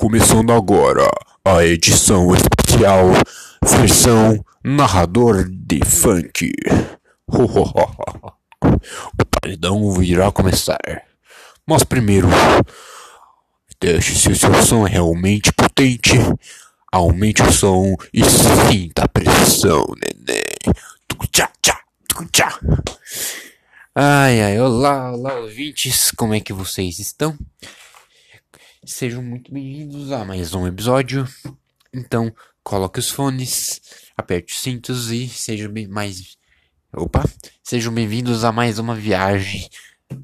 Começando agora a edição especial versão narrador de funk. o paredão irá começar. Mas primeiro, deixe se o seu som é realmente potente. Aumente o som e sinta a pressão, neném. Tchá, tchá, tchá. Ai, ai, olá, olá, ouvintes, como é que vocês estão? Sejam muito bem-vindos a mais um episódio. Então, coloque os fones, aperte os cintos e sejam bem mais. Opa! Sejam bem-vindos a mais uma viagem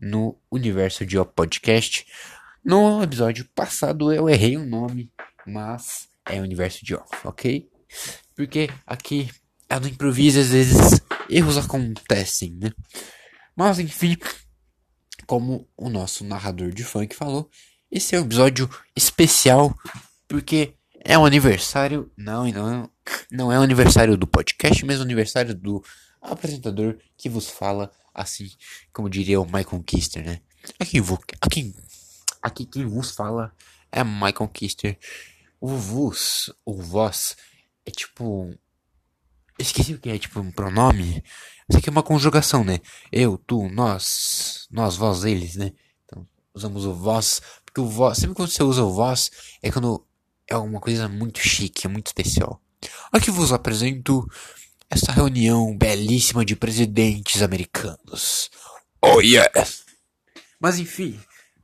no universo de O Podcast. No episódio passado eu errei o nome, mas é Universo de O, ok? Porque aqui é no improviso, às vezes erros acontecem, né? Mas enfim, como o nosso narrador de funk falou, esse é um episódio especial porque é um aniversário. Não, não, não é o aniversário do podcast, mas o aniversário do apresentador que vos fala, assim como diria o Michael Kister, né? Aqui, vou, aqui, aqui quem vos fala é Michael Kister. O vos, o vós, é tipo. Esqueci o que é, tipo um pronome. Isso aqui é uma conjugação, né? Eu, tu, nós, nós, vós, eles, né? Então, usamos o vós o sempre quando você usa o voz, é quando é uma coisa muito chique, muito especial. Aqui vos apresento essa reunião belíssima de presidentes americanos. Oh yes! Mas enfim,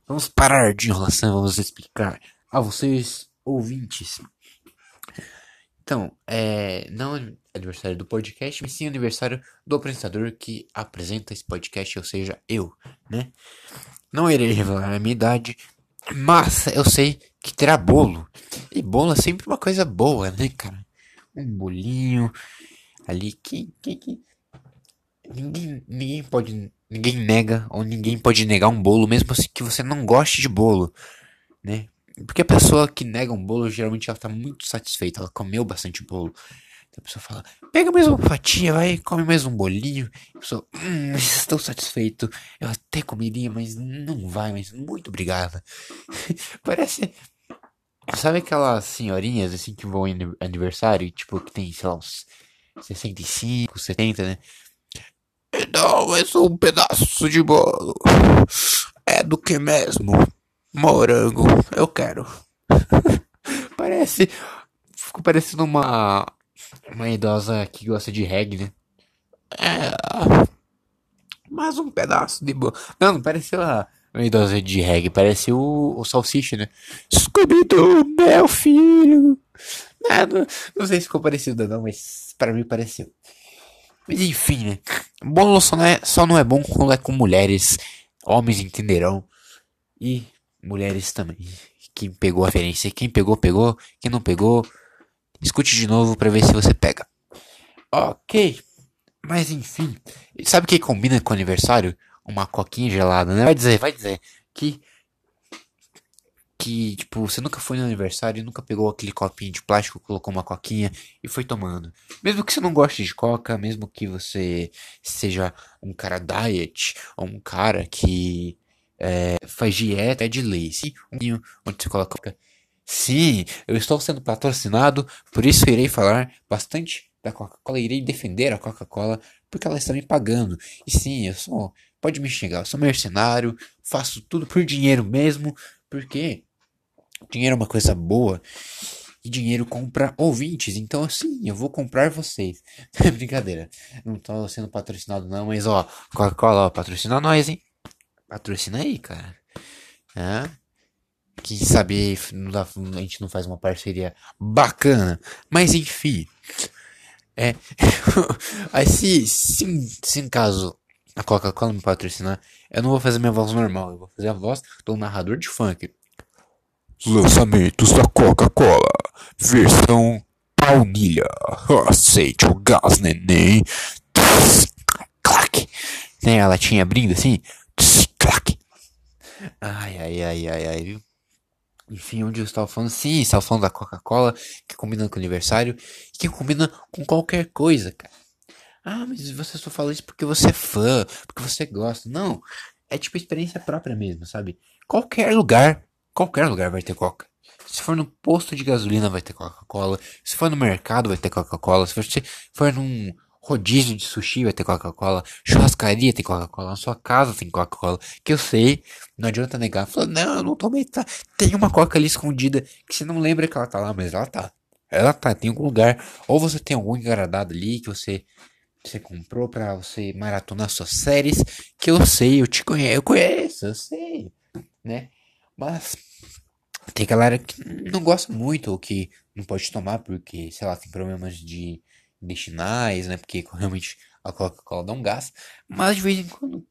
vamos parar de enrolação, vamos explicar a vocês, ouvintes. Então, é, não é aniversário do podcast, mas sim aniversário do apresentador que apresenta esse podcast, ou seja, eu, né? Não irei revelar a minha idade, mas eu sei que terá bolo. E bolo é sempre uma coisa boa, né, cara? Um bolinho ali que, que, que... Ninguém, ninguém pode. Ninguém nega, ou ninguém pode negar um bolo, mesmo assim que você não goste de bolo, né? Porque a pessoa que nega um bolo, geralmente ela tá muito satisfeita, ela comeu bastante bolo. A pessoa fala, pega mais uma fatia, vai, come mais um bolinho. A pessoa, hum, estou satisfeito. Eu até comeria, mas não vai, mas muito obrigada. Parece. Sabe aquelas senhorinhas assim que vão em aniversário, tipo, que tem, sei lá, uns 65, 70, né? Não, é só um pedaço de bolo. É do que mesmo? Morango, eu quero. Parece. Ficou parecendo uma uma idosa que gosta de reggae, né? É. Mais um pedaço de boa. Não, não pareceu a, uma idosa de reggae, parece o, o Salsicha, né? Scooby-Doo, meu filho! Não, não, sei se ficou parecido não, mas para mim pareceu. Mas enfim, né? Bolo só não, é, só não é bom quando é com mulheres. Homens entenderão. E mulheres também. Quem pegou a referência, quem pegou, pegou. Quem não pegou, Escute de novo para ver se você pega. Ok. Mas enfim. Sabe o que combina com aniversário? Uma coquinha gelada, né? Vai dizer, vai dizer. Que. Que, tipo, você nunca foi no aniversário e nunca pegou aquele copinho de plástico, colocou uma coquinha e foi tomando. Mesmo que você não goste de coca, mesmo que você seja um cara diet, ou um cara que é, faz dieta, é de. Sim, um onde você coloca Sim, eu estou sendo patrocinado, por isso irei falar bastante da Coca-Cola, irei defender a Coca-Cola, porque ela está me pagando. E sim, eu sou, pode me xingar, eu sou mercenário, faço tudo por dinheiro mesmo, porque dinheiro é uma coisa boa e dinheiro compra ouvintes. Então, sim, eu vou comprar vocês. Brincadeira, não estou sendo patrocinado não, mas ó, Coca-Cola, patrocina nós, hein? Patrocina aí, cara. Ah, quem sabe a gente não faz uma parceria bacana. Mas enfim. É. Aí se, se, se em caso a Coca-Cola me patrocinar, eu não vou fazer minha voz normal, eu vou fazer a voz do narrador de funk. Lançamentos da Coca-Cola, versão baunilha. Aceite o gás, neném. clac. Né, a latinha abrindo assim. clac. Ai, ai, ai, ai, ai? Enfim, onde eu estava falando? Sim, estava falando da Coca-Cola, que combina com o aniversário, que combina com qualquer coisa, cara. Ah, mas você só fala isso porque você é fã, porque você gosta. Não, é tipo experiência própria mesmo, sabe? Qualquer lugar, qualquer lugar vai ter Coca. Se for no posto de gasolina, vai ter Coca-Cola. Se for no mercado, vai ter Coca-Cola. Se você for num rodízio de sushi, vai ter Coca-Cola. Churrascaria tem Coca-Cola. Na sua casa tem Coca-Cola. Que eu sei, não adianta negar. Não, eu não tomei. Tá. Tem uma Coca ali escondida que você não lembra que ela tá lá, mas ela tá. Ela tá, tem algum lugar. Ou você tem algum engaradado ali que você você comprou para você maratonar suas séries, que eu sei, eu te conheço, eu conheço, eu sei, né? Mas tem galera que não gosta muito ou que não pode tomar porque, sei lá, tem problemas de intestinais, né? Porque realmente a Coca-Cola dá um gás. Mas de vez em quando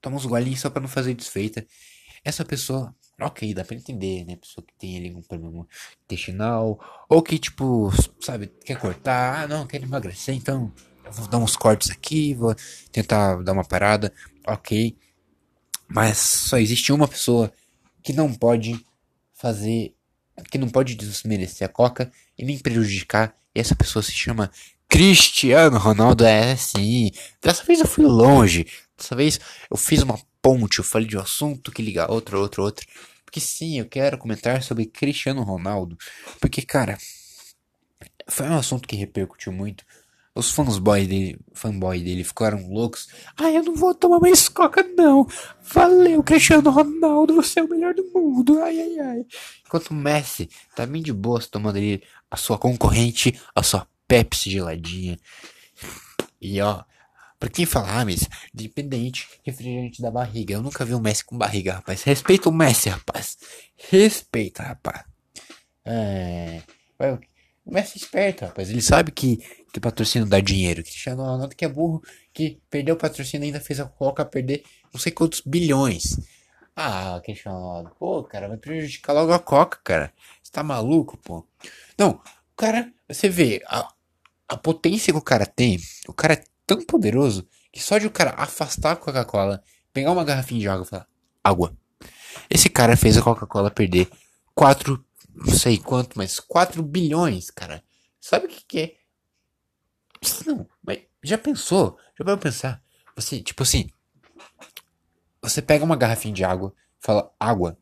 toma uns golinhos só para não fazer desfeita. Essa pessoa, ok, dá pra entender, né? Pessoa que tem ali um problema intestinal, ou que, tipo, sabe, quer cortar, ah, não, quer emagrecer, então vou dar uns cortes aqui, vou tentar dar uma parada, ok. Mas só existe uma pessoa que não pode fazer, que não pode desmerecer a Coca e nem prejudicar. E essa pessoa se chama Cristiano Ronaldo. É sim. Dessa vez eu fui longe. Dessa vez eu fiz uma ponte. Eu falei de um assunto que liga outro, outro, outro. Porque sim, eu quero comentar sobre Cristiano Ronaldo. Porque, cara, foi um assunto que repercutiu muito os fanboy dele, fanboy dele ficaram loucos. Ah, eu não vou tomar mais coca, não. Valeu, Cristiano Ronaldo, você é o melhor do mundo. Ai, ai, ai. Enquanto o Messi tá bem de boa tomando ali a sua concorrente, a sua Pepsi geladinha. E ó, pra quem falar, ah, mas dependente refrigerante da barriga. Eu nunca vi um Messi com barriga, rapaz. Respeita o Messi, rapaz. Respeita, rapaz. É. O Messi é esperto, rapaz. Ele sabe que que patrocínio dá dinheiro. Cristiano Ronaldo que é burro, que perdeu o patrocínio ainda fez a Coca perder não sei quantos bilhões. Ah, Cristiano Ronaldo, pô, cara, vai prejudicar logo a Coca, cara. Você tá maluco, pô? Não, cara, você vê a potência que o cara tem, o cara é tão poderoso que só de o cara afastar a Coca-Cola, pegar uma garrafinha de água e falar, água. Esse cara fez a Coca-Cola perder 4, não sei quanto, mas 4 bilhões, cara. Sabe o que, que é? Não, mas já pensou? Já vai pensar? Você, tipo assim, você pega uma garrafinha de água, fala água,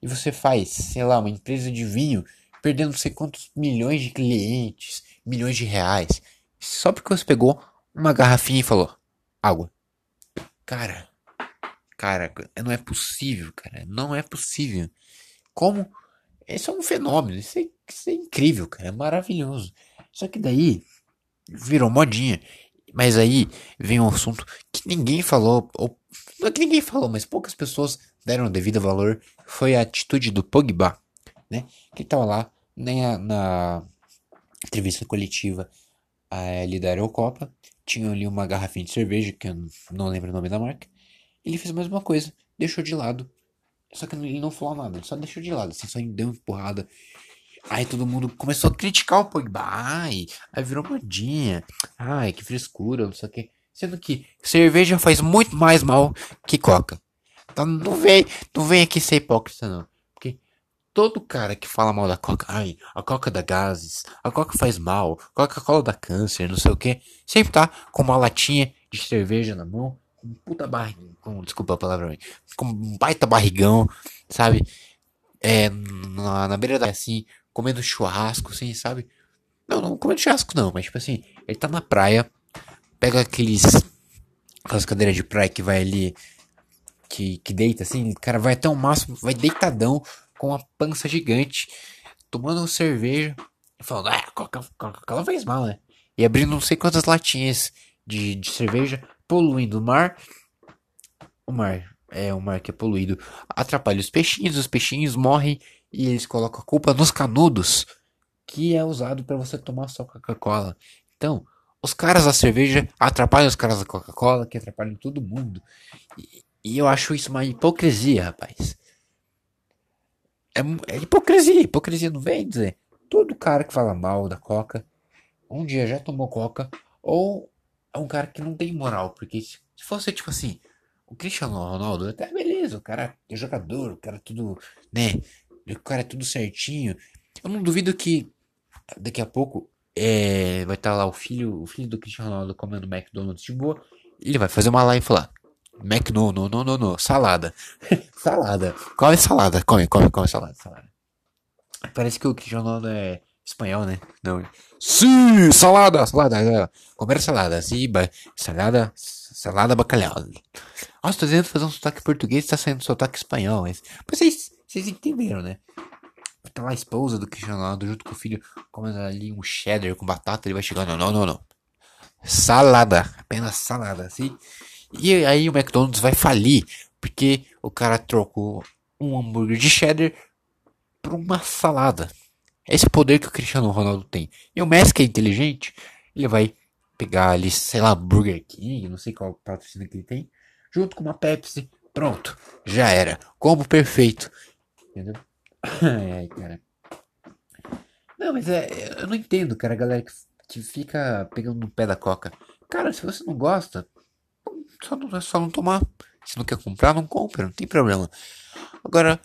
e você faz, sei lá, uma empresa de vinho, perdendo não sei quantos milhões de clientes, milhões de reais, só porque você pegou uma garrafinha e falou água. Cara, cara, não é possível, cara, não é possível. Como? Esse é um fenômeno, isso é, isso é incrível, cara, é maravilhoso. Só que daí virou modinha. Mas aí vem um assunto que ninguém falou, ou não é que ninguém falou, mas poucas pessoas deram devido valor, foi a atitude do Pogba, né? Que tava lá né, na entrevista coletiva ali da Eurocopa, tinha ali uma garrafinha de cerveja, que eu não lembro o nome da marca, ele fez a mesma coisa, deixou de lado, só que ele não falou nada, ele só deixou de lado, assim, só deu uma empurrada Aí todo mundo começou a criticar o Pogba. Ai, aí virou modinha. Ai, que frescura, não sei o que. Sendo que cerveja faz muito mais mal que coca. Então não vem, não vem aqui ser hipócrita não. Todo cara que fala mal da coca, ai, a coca dá gases, a coca faz mal, Coca-Cola dá câncer, não sei o que, sempre tá com uma latinha de cerveja na mão, com puta barriga, com, desculpa a palavra, com um baita barrigão, sabe? É, na, na beira da assim, comendo churrasco, assim, sabe? Não, não comendo churrasco não, mas tipo assim, ele tá na praia, pega aqueles. aquelas cadeiras de praia que vai ali. Que, que deita assim, o cara vai até o máximo, vai deitadão, com a pança gigante, tomando cerveja, e falando, ah, Coca-Cola faz mal, né? E abrindo não sei quantas latinhas de, de cerveja, poluindo o mar. O mar, é o mar que é poluído, atrapalha os peixinhos, os peixinhos morrem e eles colocam a culpa nos canudos que é usado para você tomar só Coca-Cola. Então, os caras da cerveja atrapalham os caras da Coca-Cola, que atrapalham todo mundo. E, e, eu acho isso uma hipocrisia, rapaz. É, é, hipocrisia, hipocrisia não vem dizer. Todo cara que fala mal da Coca, um dia já tomou Coca, ou é um cara que não tem moral, porque se fosse tipo assim, o Cristiano Ronaldo, até beleza, o cara é jogador, o cara é tudo, né, o cara é tudo certinho. Eu não duvido que daqui a pouco é, vai estar tá lá o filho, o filho do Cristiano Ronaldo comendo McDonald's de boa. Ele vai fazer uma live e falar: McDonald's, não, não, não, salada. salada. Come salada, come, come, come salada, salada. Parece que o Cristiano Ronaldo é espanhol, né? Não. Sim, salada, salada. Salada, comer salada, sim, ba- salada, salada bacalhau. Nossa, tô tentando fazer um sotaque português, tá saindo sotaque espanhol, mas vocês, vocês entenderam, né? Tá lá a esposa do Cristiano Ronaldo junto com o filho, comendo ali um cheddar com batata, ele vai chegando, não, não, não. Salada, apenas salada, assim. E aí o McDonald's vai falir, porque o cara trocou um hambúrguer de cheddar por uma salada. Esse poder que o Cristiano Ronaldo tem. E o Messi, que é inteligente, ele vai pegar ali, sei lá, Burger King, não sei qual patrocínio que ele tem, junto com uma Pepsi. Pronto, já era. Combo perfeito. Entendeu? Ai, cara. Não, mas é, eu não entendo, cara, a galera que, que fica pegando no pé da coca. Cara, se você não gosta, só não, é só não tomar. Se não quer comprar, não compra, não tem problema. Agora,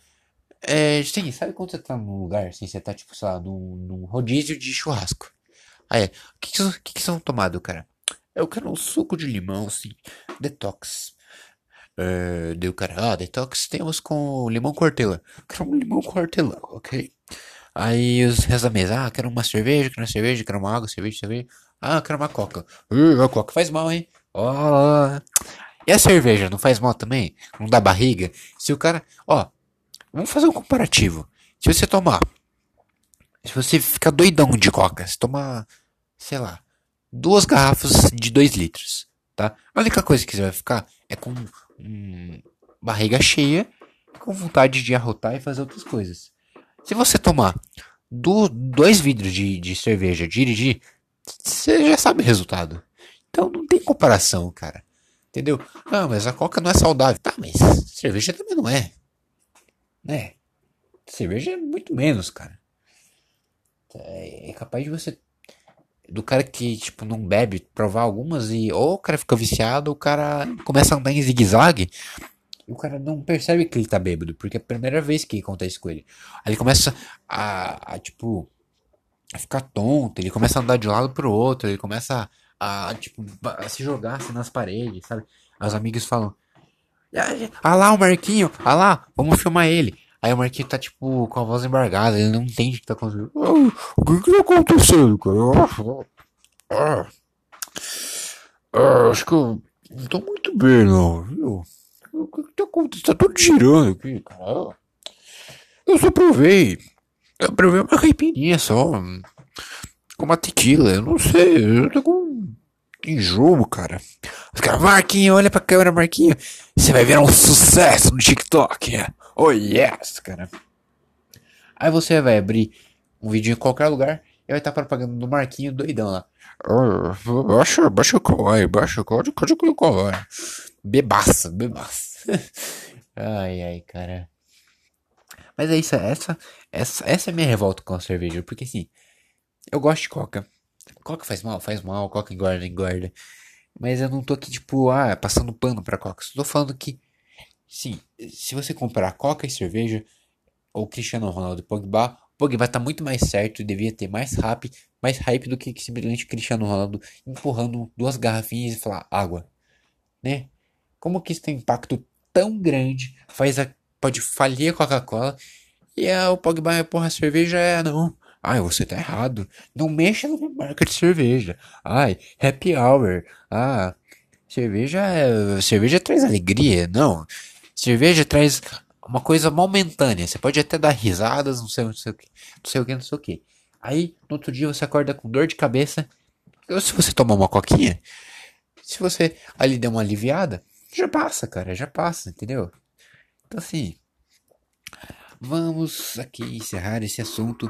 é, sim, sabe quando você tá num lugar, assim, você tá, tipo, sei lá, num, num rodízio de churrasco. Aí, o que que, vocês- que que são tomado, cara? Eu quero um suco de limão, assim, detox. É, deu cara, ah, detox temos com limão. Eu Quero um limão com hortelã, ok? Aí os restos da mesa, ah, quero uma cerveja, quero uma cerveja, quero uma água, cerveja, cerveja. Ah, quero uma coca. Uh, a coca faz mal, hein? Ó. E a cerveja, não faz mal também? Não dá barriga? Se o cara, ó, vamos fazer um comparativo. Se você tomar, se você ficar doidão de coca, se tomar, sei lá, duas garrafas de 2 litros, tá? A única coisa que você vai ficar é com hum, barriga cheia, com vontade de arrotar e fazer outras coisas. Se você tomar do, dois vidros de, de cerveja, dirigir, você já sabe o resultado. Então não tem comparação, cara. Entendeu? Ah, mas a coca não é saudável. Tá, mas cerveja também não é. Né? Cerveja é muito menos, cara. É é capaz de você. Do cara que, tipo, não bebe, provar algumas e ou o cara fica viciado, ou o cara começa a andar em zigue-zague. E o cara não percebe que ele tá bêbado, porque é a primeira vez que acontece com ele. Aí ele começa a, a, tipo, a ficar tonto, ele começa a andar de um lado pro outro, ele começa a, a, tipo, a se jogar assim nas paredes, sabe? Aí Os amigos falam, ah lá o Marquinho, ah lá, vamos filmar ele. Aí o Marquinho tá, tipo, com a voz embargada, ele não entende o que tá acontecendo. Ah, o que que tá acontecendo, cara? Ah, Ah, acho que eu não tô muito bem, não, viu? O que que tá acontecendo? Tá tudo girando aqui, cara. eu só provei. Eu provei uma caipirinha só. Com uma tequila, eu não sei, eu tô com enjoo, cara. Os caras, Marquinho, olha pra câmera, Marquinho. Você vai virar um sucesso no TikTok. Oh yes, cara. Aí você vai abrir um vídeo em qualquer lugar e vai estar propagando do Marquinho doidão lá. Ah, baixa, baixa o kawaii, baixa o kawaii, cadê o kawaii? Bebaça, bebaça. ai, ai, cara. Mas é isso, essa, essa, essa é a minha revolta com a cerveja, porque assim, eu gosto de coca. Coca faz mal, faz mal, coca engorda, engorda. Mas eu não tô aqui, tipo, ah, passando pano pra coca. Só tô falando que, sim, se você comprar coca e cerveja, ou Cristiano Ronaldo e Pogba, Pogba tá muito mais certo e devia ter mais hype, mais hype do que simplesmente Cristiano Ronaldo empurrando duas garrafinhas e falar água, né? Como que isso tem impacto tão grande, faz a, pode falir a Coca-Cola e a, o Pogba empurra a cerveja, é não. Ai, você tá errado. Não mexa na marca de cerveja. Ai, happy hour. Ah, cerveja é, cerveja traz alegria. Não. Cerveja traz uma coisa momentânea. Você pode até dar risadas, não sei, não sei o que, não sei o que, não sei o que. Aí, no outro dia você acorda com dor de cabeça. Ou se você tomar uma coquinha, se você ali der uma aliviada, já passa, cara, já passa, entendeu? Então assim, vamos aqui encerrar esse assunto.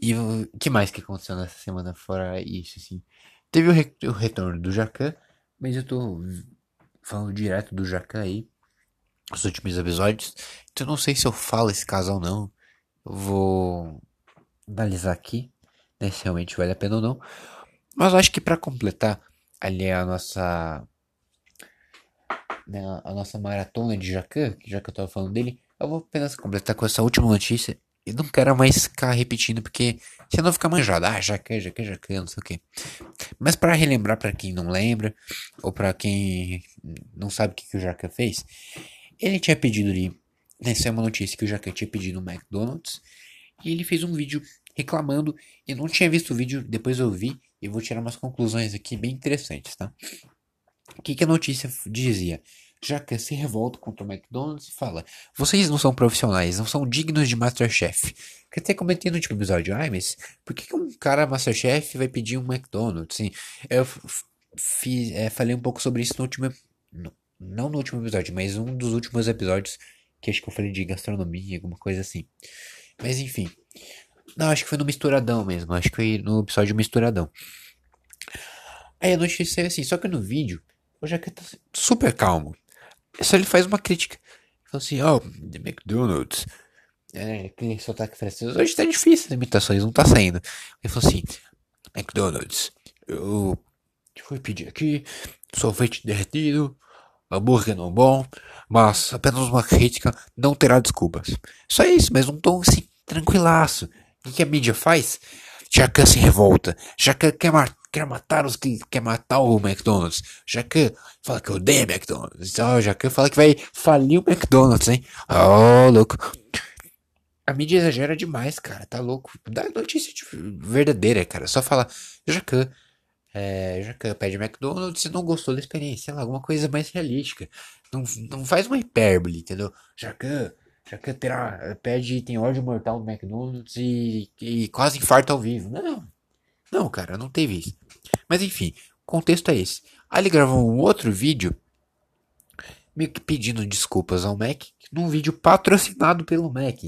E o que mais que aconteceu nessa semana fora isso, assim? Teve o, re- o retorno do Jacan, mas eu tô falando direto do Jacan aí, os últimos episódios. Então não sei se eu falo esse caso ou não. Eu vou analisar aqui, né, se realmente vale a pena ou não. Mas eu acho que pra completar ali a nossa né, a nossa maratona de Jacan, já que eu tava falando dele, eu vou apenas completar com essa última notícia. E não quero mais ficar repetindo, porque senão fica manjado. Ah, Jacan, Jacan, Jacan, não sei o que. Mas para relembrar para quem não lembra, ou para quem não sabe o que, que o Jacan fez, ele tinha pedido ali. Essa é uma notícia que o Jacan tinha pedido no McDonald's. E ele fez um vídeo reclamando. Eu não tinha visto o vídeo, depois eu vi e vou tirar umas conclusões aqui bem interessantes, tá? O que, que a notícia dizia? Jacan se revolta contra o McDonald's e fala: Vocês não são profissionais, não são dignos de Masterchef. Que até comentei no último episódio, ai, mas por que, um cara Masterchef vai pedir um McDonald's? Sim, eu fiz, é, falei um pouco sobre isso no último. No, não no último episódio, mas um dos últimos episódios que acho que eu falei de gastronomia, alguma coisa assim. Mas enfim. Não, acho que foi no Misturadão mesmo. Acho que foi no episódio Misturadão. Aí a notícia é assim, só que no vídeo, o Jacan tá super calmo. Só ele faz uma crítica. Fala assim, ó, oh, The McDonald's. É, aquele sotaque francês. Hoje tá difícil as imitações, não tá saindo. Ele falou assim, McDonald's, eu fui pedir aqui, sorvete derretido, hambúrguer não bom, mas apenas uma crítica não terá desculpas. Só isso, mas um tom assim, tranquilaço. O que a mídia faz? Jacan se revolta. Jacan quer, quer matar os que quer matar o McDonald's. Jacan fala que odeia McDonald's. Oh, Jacan fala que vai falir o McDonald's, hein? Oh, louco. A mídia exagera demais, cara. Tá louco. Dá notícia verdadeira, cara. Só fala, Jacan. É, Jacan pede McDonald's e não gostou da experiência. Sei lá, alguma coisa mais realística. Não, não faz uma hipérbole, entendeu? Jacan já que terá, pede tem ódio mortal no McDonald's e, e quase infarto ao vivo. Não, não, cara, não teve isso. Mas enfim, o contexto é esse. Aí ele gravou um outro vídeo, meio que pedindo desculpas ao Mac, num vídeo patrocinado pelo Mac.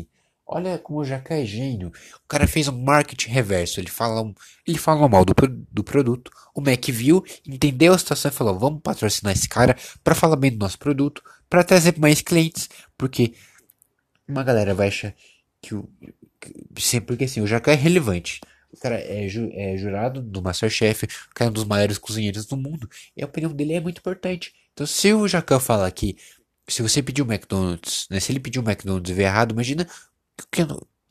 Olha como o Jaca é gênio. O cara fez um marketing reverso. Ele fala, ele fala mal do, do produto. O Mac viu, entendeu a situação e falou: vamos patrocinar esse cara para falar bem do nosso produto, para trazer mais clientes, porque uma galera vai achar que o. Que, porque assim, o Jacan é relevante. O cara é, ju, é jurado do Masterchef, o cara é um dos maiores cozinheiros do mundo. E a opinião dele é muito importante. Então, se o Jacan falar que se você pedir um McDonald's, né, se ele pedir um McDonald's e ver errado, imagina o que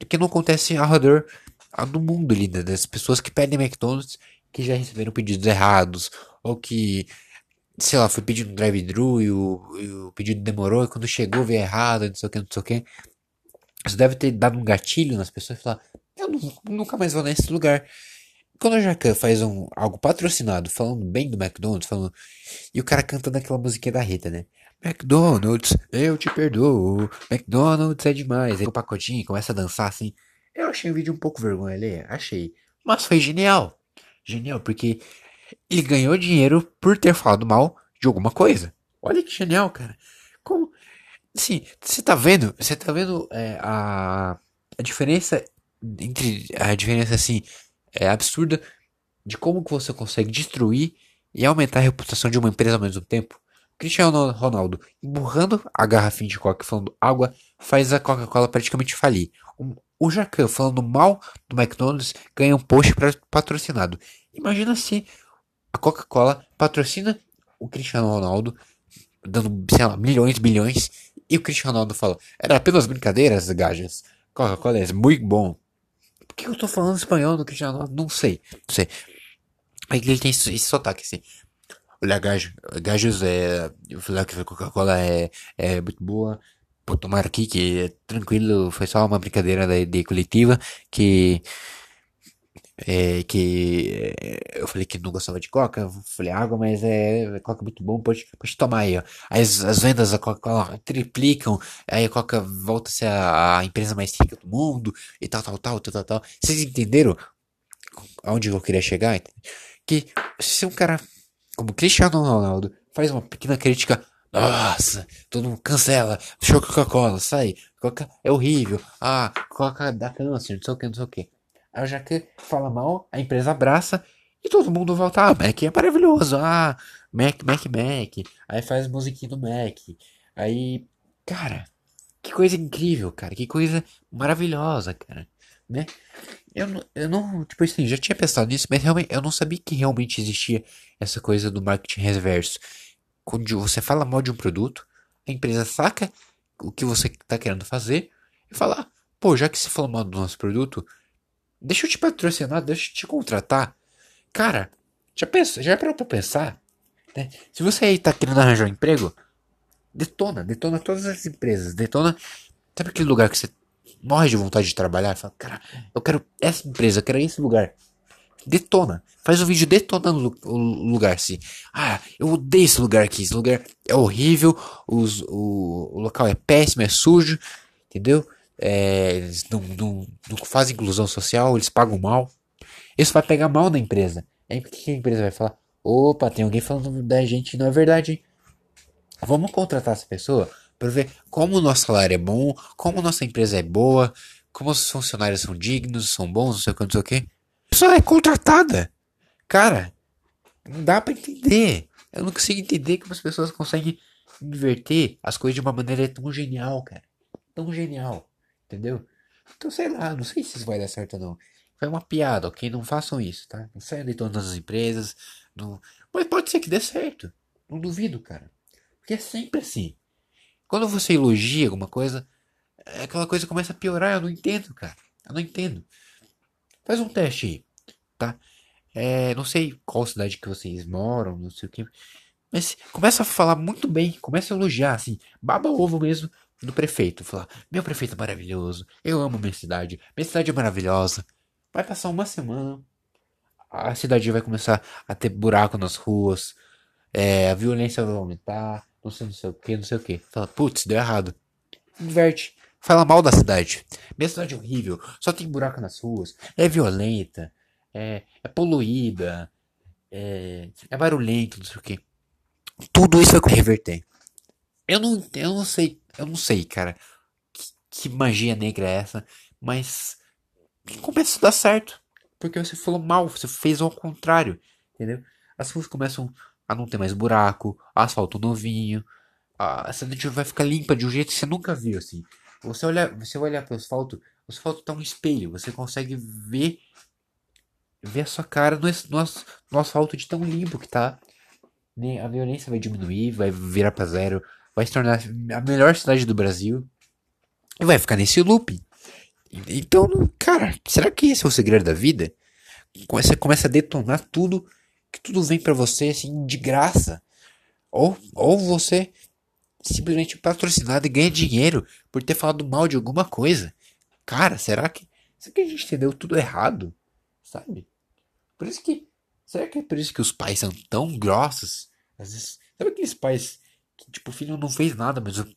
que não acontece ao redor do mundo ali, né, das pessoas que pedem McDonald's que já receberam pedidos errados, ou que, sei lá, foi pedido um drive-thru e o, e o pedido demorou e quando chegou veio errado, não sei o que, não sei o que. Isso deve ter dado um gatilho nas pessoas e falar, eu nunca mais vou nesse lugar. Quando o Jacan faz um, algo patrocinado, falando bem do McDonald's, falando, e o cara cantando aquela musiquinha da Rita, né? McDonald's, eu te perdoo. McDonald's é demais. Aí o pacotinho começa a dançar assim. Eu achei o vídeo um pouco vergonha achei. Mas foi genial. Genial, porque ele ganhou dinheiro por ter falado mal de alguma coisa. Olha que genial, cara. Como Sim, você tá vendo? Você tá vendo é, a, a diferença entre a diferença assim é absurda de como que você consegue destruir e aumentar a reputação de uma empresa ao mesmo tempo. Cristiano Ronaldo empurrando a garrafinha de Coca falando água faz a Coca-Cola praticamente falir. O Jacan falando mal do McDonald's ganha um post patrocinado. Imagina se a Coca-Cola patrocina o Cristiano Ronaldo dando, sei lá, milhões, bilhões e o Cristiano Ronaldo fala: Era apenas brincadeiras, gajas. Coca-Cola é muito bom. Que eu tô falando espanhol do Cristiano Ronaldo? Não sei. Não sei. Aí ele tem esse, esse sotaque assim. Olha, gajo, gajos é. Falei que a Coca-Cola é, é muito boa. Vou tomar aqui que é tranquilo. Foi só uma brincadeira de, de coletiva. Que é, que é, eu falei que não gostava de coca, falei água, mas é coca é muito bom, pode, pode tomar aí, ó. As, as vendas da Coca-Cola triplicam, aí a Coca volta a ser a, a, empresa mais rica do mundo, e tal, tal, tal, tal, tal, tal. Vocês entenderam aonde eu queria chegar? Que se um cara como Cristiano Ronaldo faz uma pequena crítica, nossa, todo mundo cancela, show Coca-Cola, sai, Coca é horrível, ah, Coca dá câncer, não sei o que, não sei o que. Aí o Jacan fala mal, a empresa abraça e todo mundo volta. Ah, Mac é maravilhoso. Ah, Mac, Mac, Mac. Aí faz musiquinha do Mac. Aí, cara, que coisa incrível, cara. Que coisa maravilhosa, cara. Né? Eu, eu não, tipo assim, já tinha pensado nisso, mas realmente eu não sabia que realmente existia essa coisa do marketing reverso. Quando você fala mal de um produto, a empresa saca o que você está querendo fazer e fala: ah, pô, já que você falou mal do nosso produto, Deixa eu te patrocinar, deixa eu te contratar. Cara, já pensa, já é pra pensar? Né? Se você aí tá querendo arranjar um emprego, detona, detona todas as empresas, detona. Sabe aquele lugar que você morre de vontade de trabalhar, fala, cara, eu quero essa empresa, eu quero esse lugar. Detona. Faz um vídeo detonando o lugar, assim. Ah, eu odeio esse lugar aqui. Esse lugar é horrível. Os, o, o local é péssimo, é sujo. Entendeu? É, eles não, não, não fazem inclusão social, eles pagam mal. Isso vai pegar mal na empresa. Aí o que a empresa vai falar? Opa, tem alguém falando da gente não é verdade? Vamos contratar essa pessoa para ver como o nosso salário é bom, como nossa empresa é boa, como os funcionários são dignos, são bons, não sei o que, não sei o que. A pessoa é contratada. Cara, não dá para entender. Eu não consigo entender como as pessoas conseguem inverter as coisas de uma maneira tão genial, cara. Tão genial. Entendeu? Então, sei lá, não sei se isso vai dar certo ou não. Foi uma piada, ok? Não façam isso, tá? Não saiam de todas as empresas. Não... Mas pode ser que dê certo. Não duvido, cara. Porque é sempre assim. Quando você elogia alguma coisa, é aquela coisa começa a piorar. Eu não entendo, cara. Eu não entendo. Faz um teste aí, tá? É, não sei qual cidade que vocês moram, não sei o que. Mas começa a falar muito bem, começa a elogiar, assim, baba ovo mesmo do prefeito. Falar, meu prefeito é maravilhoso, eu amo minha cidade, minha cidade é maravilhosa. Vai passar uma semana, a cidade vai começar a ter buraco nas ruas, é, a violência vai aumentar, não sei, não sei o que, não sei o que. Fala, putz, deu errado. Inverte. Fala mal da cidade. Minha cidade é horrível, só tem buraco nas ruas, é violenta, é, é poluída, é, é barulhento, não sei o que. Tudo isso vai reverter. Eu não, eu não sei, eu não sei, cara, que, que magia negra é essa, mas começa a dar certo. Porque você falou mal, você fez ao contrário, entendeu? As ruas começam a não ter mais buraco, asfalto novinho, a cidade vai ficar limpa de um jeito que você nunca viu, assim. Você olha, você olhar para o asfalto, o asfalto tá um espelho, você consegue ver ver a sua cara no, no, no asfalto de tão limpo que tá. Né? A violência vai diminuir, vai virar para zero, vai se tornar a melhor cidade do Brasil e vai ficar nesse loop. Então, cara, será que esse é o segredo da vida? Você começa a detonar tudo, que tudo vem para você assim de graça. Ou, ou você simplesmente patrocinado e ganha dinheiro por ter falado mal de alguma coisa. Cara, será que, será que a gente entendeu tudo errado? Sabe? Por isso que. Será que é por isso que os pais são tão grossos? Às vezes. Sabe aqueles pais tipo, o filho não fez nada, mas o,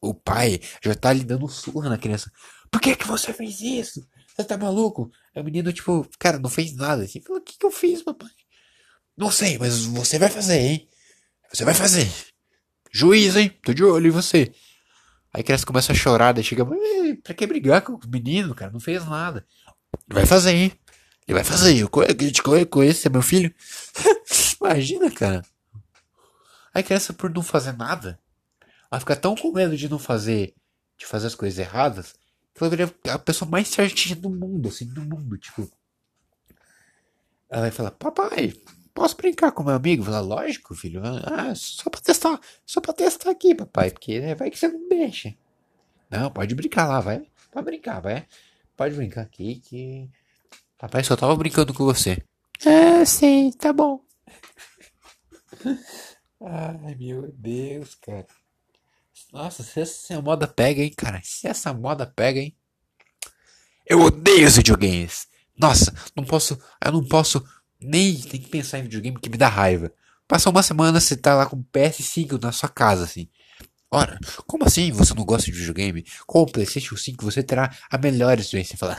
o pai já tá lhe dando surra na criança. Por que que você fez isso? Você tá maluco? Aí o menino, tipo, cara, não fez nada. Assim, falou, o que que eu fiz, papai? Não sei, mas você vai fazer, hein? Você vai fazer. Juiz, hein? Tô de olho em você. Aí a criança começa a chorar, daí chega, pra que brigar com o menino, cara? Não fez nada. Vai fazer, hein? Ele vai fazer. Eu conheço, é meu filho. Imagina, cara. Aí a criança, por não fazer nada, ela fica tão com medo de não fazer, de fazer as coisas erradas, que ela vira a pessoa mais certinha do mundo, assim, do mundo, tipo. Ela vai falar, papai, posso brincar com meu amigo? Falar, lógico, filho. Ah, só pra testar, só pra testar aqui, papai, porque né, vai que você não deixa. Não, pode brincar lá, vai. Pode brincar, vai. Pode brincar aqui que. Papai só tava brincando com você. É, sim, tá bom. Ai, meu Deus, cara. Nossa, se essa moda pega, hein, cara. Se essa moda pega, hein. Eu odeio os videogames. Nossa, não posso. Eu não posso nem, nem pensar em videogame que me dá raiva. Passa uma semana, você tá lá com o PS5 na sua casa, assim. Ora, como assim você não gosta de videogame? Com o PlayStation 5 você terá a melhor experiência. Fala,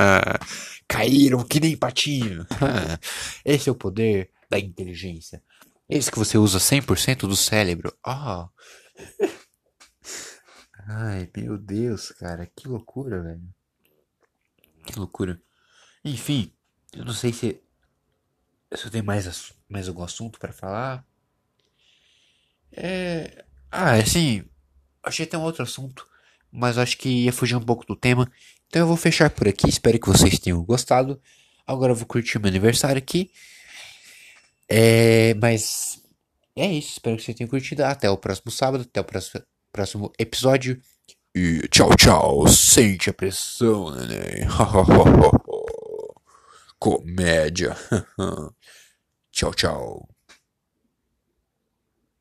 caíram que nem patinho. Esse é o poder da inteligência. Esse que você usa 100% do cérebro. Oh. Ai, meu Deus, cara, que loucura, velho. Que loucura. Enfim, eu não sei se, se eu tenho mais, mais algum assunto para falar. É. Ah, assim. Achei até um outro assunto. Mas acho que ia fugir um pouco do tema. Então eu vou fechar por aqui. Espero que vocês tenham gostado. Agora eu vou curtir meu aniversário aqui. É. Mas. É isso. Espero que vocês tenham curtido. Até o próximo sábado. Até o próximo, próximo episódio. E tchau, tchau. Sente a pressão, neném. Comédia. tchau, tchau.